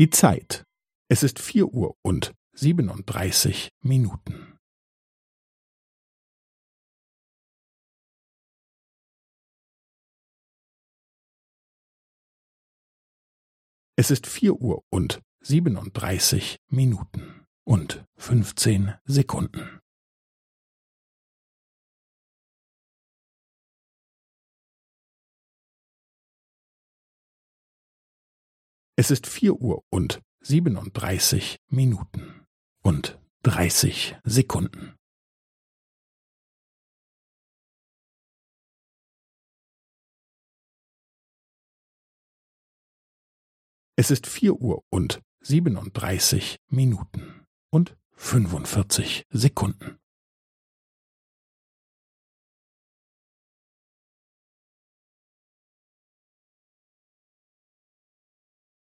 Die Zeit. Es ist vier Uhr und siebenunddreißig Minuten. Es ist vier Uhr und siebenunddreißig Minuten und fünfzehn Sekunden. Es ist vier Uhr und siebenunddreißig Minuten und dreißig Sekunden. Es ist vier Uhr und siebenunddreißig Minuten und fünfundvierzig Sekunden.